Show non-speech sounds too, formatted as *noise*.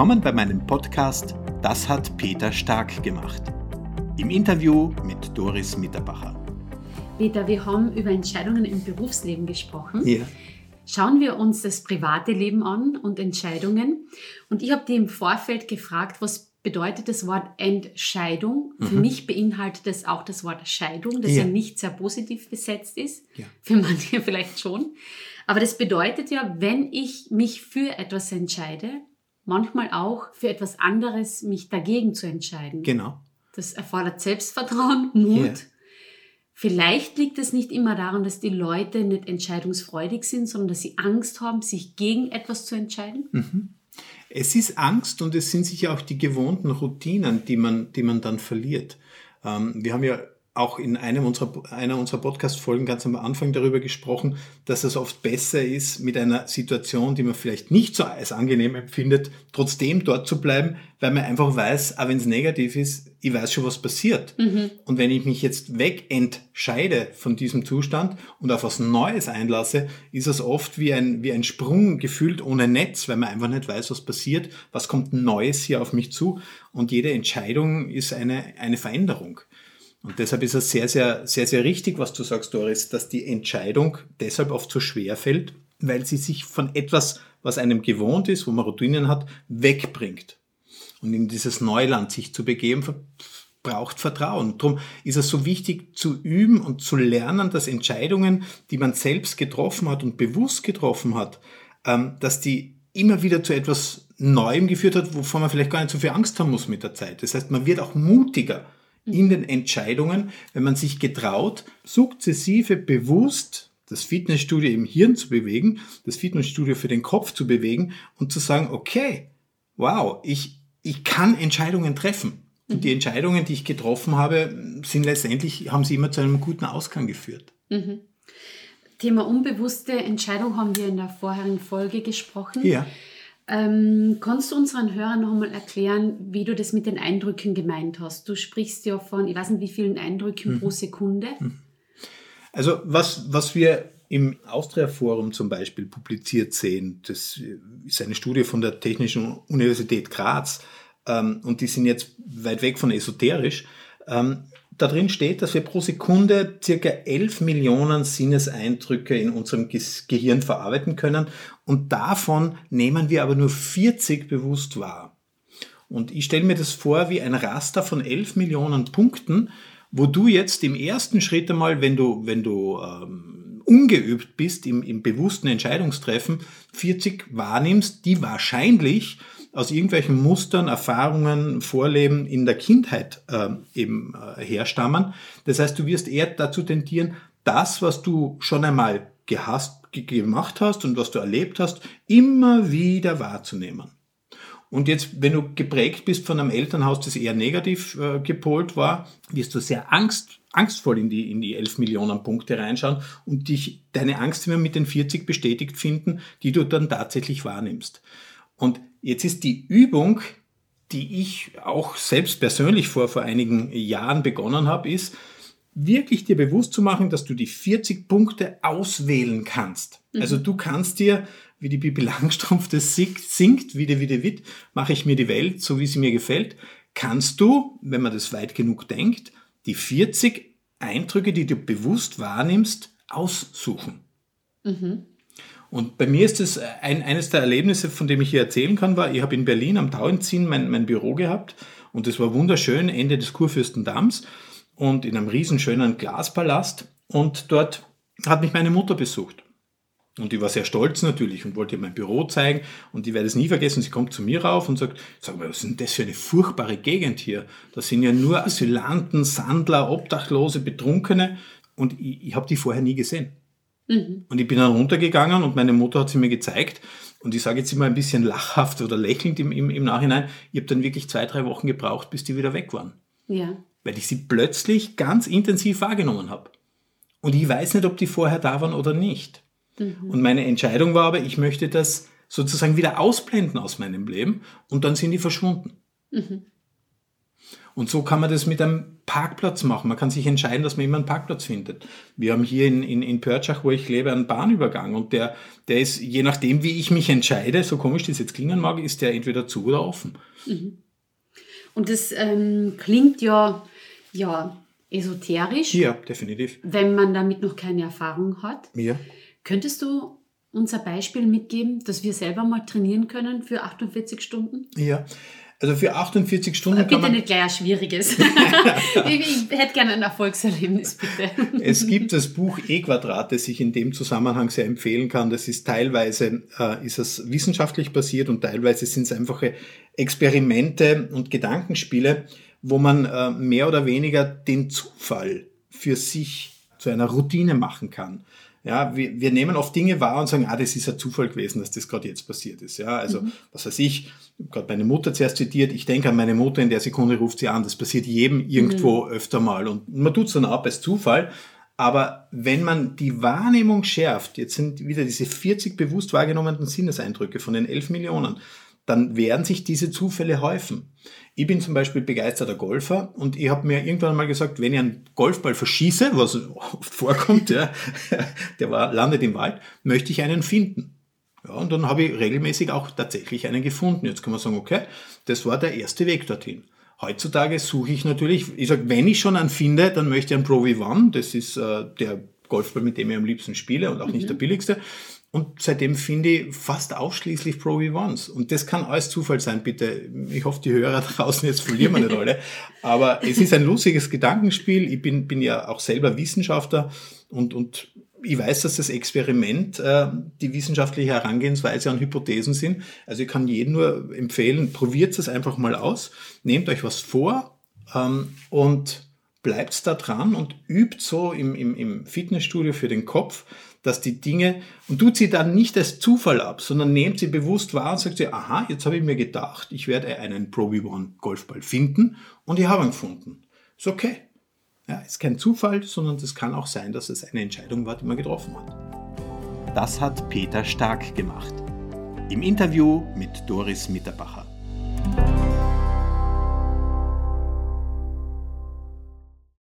Willkommen bei meinem Podcast Das hat Peter Stark gemacht. Im Interview mit Doris Mitterbacher. Peter, wir haben über Entscheidungen im Berufsleben gesprochen. Ja. Schauen wir uns das private Leben an und Entscheidungen. Und ich habe dir im Vorfeld gefragt, was bedeutet das Wort Entscheidung? Für Mhm. mich beinhaltet es auch das Wort Scheidung, das Ja. ja, nicht sehr positiv besetzt ist. Ja. Für manche *laughs* vielleicht schon. Aber das bedeutet ja, wenn ich mich für etwas entscheide, manchmal auch für etwas anderes mich dagegen zu entscheiden. Genau. Das erfordert Selbstvertrauen, Mut. Ja. Vielleicht liegt es nicht immer daran, dass die Leute nicht entscheidungsfreudig sind, sondern dass sie Angst haben, sich gegen etwas zu entscheiden. Es ist Angst und es sind sicher auch die gewohnten Routinen, die man, die man dann verliert. Ähm, wir haben ja auch in einem unserer, einer unserer Podcast-Folgen ganz am Anfang darüber gesprochen, dass es oft besser ist, mit einer Situation, die man vielleicht nicht so als angenehm empfindet, trotzdem dort zu bleiben, weil man einfach weiß, auch wenn es negativ ist, ich weiß schon, was passiert. Und wenn ich mich jetzt wegentscheide von diesem Zustand und auf was Neues einlasse, ist es oft wie ein, wie ein Sprung gefühlt ohne Netz, weil man einfach nicht weiß, was passiert, was kommt Neues hier auf mich zu. Und jede Entscheidung ist eine, eine Veränderung. Und deshalb ist es sehr, sehr, sehr, sehr richtig, was du sagst, Doris, dass die Entscheidung deshalb oft so schwer fällt, weil sie sich von etwas, was einem gewohnt ist, wo man Routinen hat, wegbringt. Und in dieses Neuland sich zu begeben, braucht Vertrauen. Darum ist es so wichtig zu üben und zu lernen, dass Entscheidungen, die man selbst getroffen hat und bewusst getroffen hat, ähm, dass die immer wieder zu etwas Neuem geführt hat, wovon man vielleicht gar nicht so viel Angst haben muss mit der Zeit. Das heißt, man wird auch mutiger in den Entscheidungen, wenn man sich getraut, sukzessive bewusst das Fitnessstudio im Hirn zu bewegen, das Fitnessstudio für den Kopf zu bewegen und zu sagen, okay, wow, ich, ich kann Entscheidungen treffen. Und die Entscheidungen, die ich getroffen habe, sind letztendlich, haben sie immer zu einem guten Ausgang geführt. Thema unbewusste Entscheidung haben wir in der vorherigen Folge gesprochen. Ja. Ähm, kannst du unseren Hörern noch einmal erklären, wie du das mit den Eindrücken gemeint hast? Du sprichst ja von, ich weiß nicht, wie vielen Eindrücken pro Sekunde. Also was, was wir im Austria Forum zum Beispiel publiziert sehen, das ist eine Studie von der Technischen Universität Graz ähm, und die sind jetzt weit weg von esoterisch. Ähm, da drin steht, dass wir pro Sekunde circa 11 Millionen Sinneseindrücke in unserem Gehirn verarbeiten können und davon nehmen wir aber nur 40 bewusst wahr. Und ich stelle mir das vor wie ein Raster von 11 Millionen Punkten, wo du jetzt im ersten Schritt einmal, wenn du, wenn du ähm, ungeübt bist im, im bewussten Entscheidungstreffen, 40 wahrnimmst, die wahrscheinlich aus irgendwelchen Mustern, Erfahrungen, Vorleben in der Kindheit ähm, eben äh, herstammen. Das heißt, du wirst eher dazu tendieren, das, was du schon einmal gehasst, ge- gemacht hast und was du erlebt hast, immer wieder wahrzunehmen. Und jetzt, wenn du geprägt bist von einem Elternhaus, das eher negativ äh, gepolt war, wirst du sehr Angst, angstvoll in die, in die 11 Millionen Punkte reinschauen und dich, deine Angst immer mit den 40 bestätigt finden, die du dann tatsächlich wahrnimmst. Und jetzt ist die Übung, die ich auch selbst persönlich vor, vor einigen Jahren begonnen habe, ist, wirklich dir bewusst zu machen, dass du die 40 Punkte auswählen kannst. Also du kannst dir, wie die Bibi Langstrumpf das singt, singt wie die Wiede Witt, mache ich mir die Welt, so wie sie mir gefällt, kannst du, wenn man das weit genug denkt, die 40 Eindrücke, die du bewusst wahrnimmst, aussuchen. Und bei mir ist es ein, eines der Erlebnisse, von dem ich hier erzählen kann, war, ich habe in Berlin am Tauenziehen mein, mein Büro gehabt und es war wunderschön, Ende des Kurfürstendamms und in einem riesenschönen Glaspalast und dort hat mich meine Mutter besucht. Und die war sehr stolz natürlich und wollte ihr mein Büro zeigen und ich werde es nie vergessen, sie kommt zu mir rauf und sagt, sag mal, was ist denn das für eine furchtbare Gegend hier? Das sind ja nur Asylanten, Sandler, Obdachlose, Betrunkene und ich, ich habe die vorher nie gesehen. Und ich bin dann runtergegangen und meine Mutter hat sie mir gezeigt. Und ich sage jetzt immer ein bisschen lachhaft oder lächelnd im, im, im Nachhinein, ich habe dann wirklich zwei, drei Wochen gebraucht, bis die wieder weg waren. Ja. Weil ich sie plötzlich ganz intensiv wahrgenommen habe. Und ich weiß nicht, ob die vorher da waren oder nicht. Und meine Entscheidung war aber, ich möchte das sozusagen wieder ausblenden aus meinem Leben und dann sind die verschwunden. Und so kann man das mit einem Parkplatz machen. Man kann sich entscheiden, dass man immer einen Parkplatz findet. Wir haben hier in, in, in Pörtschach, wo ich lebe, einen Bahnübergang und der, der ist, je nachdem, wie ich mich entscheide, so komisch das jetzt klingen mag, ist der entweder zu oder offen. Mhm. Und das ähm, klingt ja, ja esoterisch. Ja, definitiv. Wenn man damit noch keine Erfahrung hat. Ja. Könntest du uns ein Beispiel mitgeben, dass wir selber mal trainieren können für 48 Stunden? Ja. Also für 48 Stunden. Bitte kann man nicht gleich ein schwieriges. *laughs* ich, ich, hätte gerne ein Erfolgserlebnis, bitte. es gibt das Buch E-Quadrat, das ich in dem Zusammenhang sehr empfehlen kann. Das ist teilweise äh, ist es wissenschaftlich basiert und teilweise sind es einfache Experimente und Gedankenspiele, wo man äh, mehr oder weniger den Zufall für sich zu einer Routine machen kann. Ja, wir, wir nehmen oft Dinge wahr und sagen, ah, das ist ein Zufall gewesen, dass das gerade jetzt passiert ist. Ja, also, mhm. was weiß ich, gerade meine Mutter zuerst zitiert, ich denke an meine Mutter, in der Sekunde ruft sie an. Das passiert jedem irgendwo mhm. öfter mal. Und man tut es dann ab als Zufall. Aber wenn man die Wahrnehmung schärft, jetzt sind wieder diese 40 bewusst wahrgenommenen Sinneseindrücke von den 11 Millionen, dann werden sich diese Zufälle häufen. Ich bin zum Beispiel begeisterter Golfer und ich habe mir irgendwann mal gesagt, wenn ich einen Golfball verschieße, was oft vorkommt, ja, *laughs* der war, landet im Wald, möchte ich einen finden. Ja, und dann habe ich regelmäßig auch tatsächlich einen gefunden. Jetzt kann man sagen, okay, das war der erste Weg dorthin. Heutzutage suche ich natürlich, ich sage, wenn ich schon einen finde, dann möchte ich einen Pro V1, das ist äh, der Golfball, mit dem ich am liebsten spiele und auch nicht mhm. der billigste. Und seitdem finde ich fast ausschließlich Pro V1s. Und das kann alles Zufall sein, bitte. Ich hoffe, die Hörer *laughs* draußen jetzt verlieren wir nicht alle. Aber es ist ein lustiges Gedankenspiel. Ich bin, bin ja auch selber Wissenschaftler und, und ich weiß, dass das Experiment äh, die wissenschaftliche Herangehensweise an Hypothesen sind. Also ich kann jedem nur empfehlen, probiert es einfach mal aus, nehmt euch was vor ähm, und bleibt da dran und übt so im, im, im Fitnessstudio für den Kopf, dass die Dinge, und tut sie dann nicht als Zufall ab, sondern nehmt sie bewusst wahr und sagt sie, aha, jetzt habe ich mir gedacht, ich werde einen Pro V1 Golfball finden und ich habe ihn gefunden. Ist okay. Ja, ist kein Zufall, sondern es kann auch sein, dass es eine Entscheidung war, die man getroffen hat. Das hat Peter Stark gemacht. Im Interview mit Doris Mitterbacher.